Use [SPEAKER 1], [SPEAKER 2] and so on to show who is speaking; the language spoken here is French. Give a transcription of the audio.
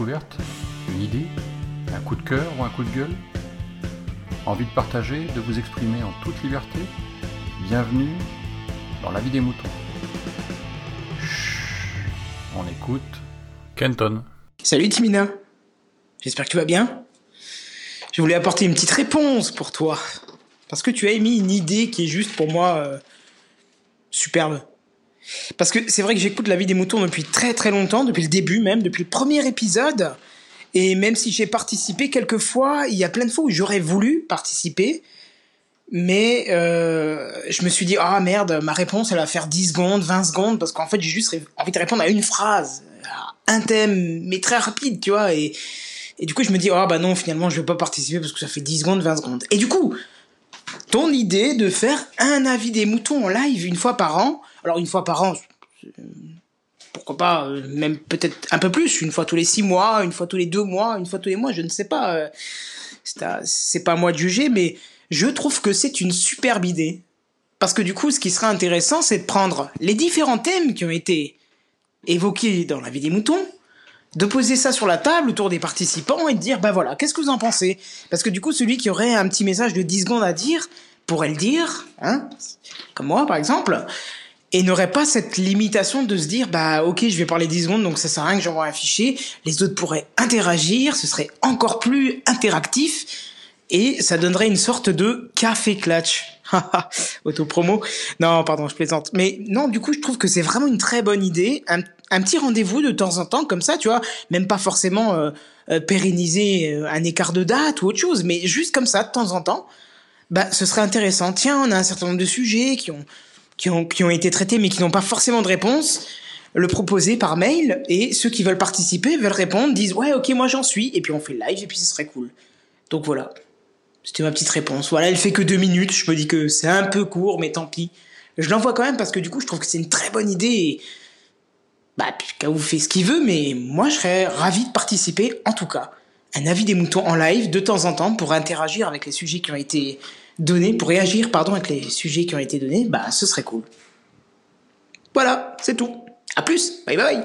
[SPEAKER 1] Une idée Un coup de cœur ou un coup de gueule Envie de partager, de vous exprimer en toute liberté Bienvenue dans la vie des moutons. On écoute Kenton.
[SPEAKER 2] Salut Timina. J'espère que tu vas bien. Je voulais apporter une petite réponse pour toi. Parce que tu as émis une idée qui est juste pour moi euh, superbe. Parce que c'est vrai que j'écoute la vie des moutons depuis très très longtemps, depuis le début même, depuis le premier épisode. Et même si j'ai participé quelques fois, il y a plein de fois où j'aurais voulu participer. Mais euh, je me suis dit, ah merde, ma réponse, elle va faire 10 secondes, 20 secondes, parce qu'en fait, j'ai juste envie de répondre à une phrase, à un thème, mais très rapide, tu vois. Et, du coup, je me dis, ah bah non, finalement, je vais pas participer parce que ça fait 10 secondes, 20 secondes. Et du coup, ton idée de faire un avis des moutons en live une fois par an, alors une fois par an, pourquoi pas, euh, même peut-être un peu plus, une fois tous les six mois, une fois tous les deux mois, une fois tous les mois, je ne sais pas. euh, C'est pas à moi de juger, mais je trouve que c'est une superbe idée. Parce que du coup, ce qui serait intéressant, c'est de prendre les différents thèmes qui ont été évoqués dans la vie des moutons, de poser ça sur la table autour des participants et de dire, bah voilà, qu'est-ce que vous en pensez? Parce que du coup, celui qui aurait un petit message de 10 secondes à dire, pourrait le dire, hein, comme moi par exemple, et n'aurait pas cette limitation de se dire, bah ok, je vais parler 10 secondes, donc ça sert à rien que j'envoie un fichier, les autres pourraient interagir, ce serait encore plus interactif, et ça donnerait une sorte de café clutch. Autopromo. Non, pardon, je plaisante. Mais non, du coup, je trouve que c'est vraiment une très bonne idée. Un, petit rendez-vous de temps en temps, comme ça, tu vois. Même pas forcément euh, euh, pérenniser euh, un écart de date ou autre chose, mais juste comme ça, de temps en temps. Bah, ce serait intéressant. Tiens, on a un certain nombre de sujets qui ont, qui ont, qui ont été traités, mais qui n'ont pas forcément de réponse. Le proposer par mail, et ceux qui veulent participer veulent répondre, disent ouais, ok, moi j'en suis, et puis on fait live, et puis ce serait cool. Donc voilà. C'était ma petite réponse. Voilà, elle fait que deux minutes. Je me dis que c'est un peu court, mais tant pis. Je l'envoie quand même parce que du coup, je trouve que c'est une très bonne idée. Et... Bah, vous fait ce qu'il veut, mais moi, je serais ravi de participer, en tout cas. Un avis des moutons en live, de temps en temps, pour interagir avec les sujets qui ont été donnés, pour réagir, pardon, avec les sujets qui ont été donnés, bah, ce serait cool. Voilà, c'est tout. À plus. Bye bye.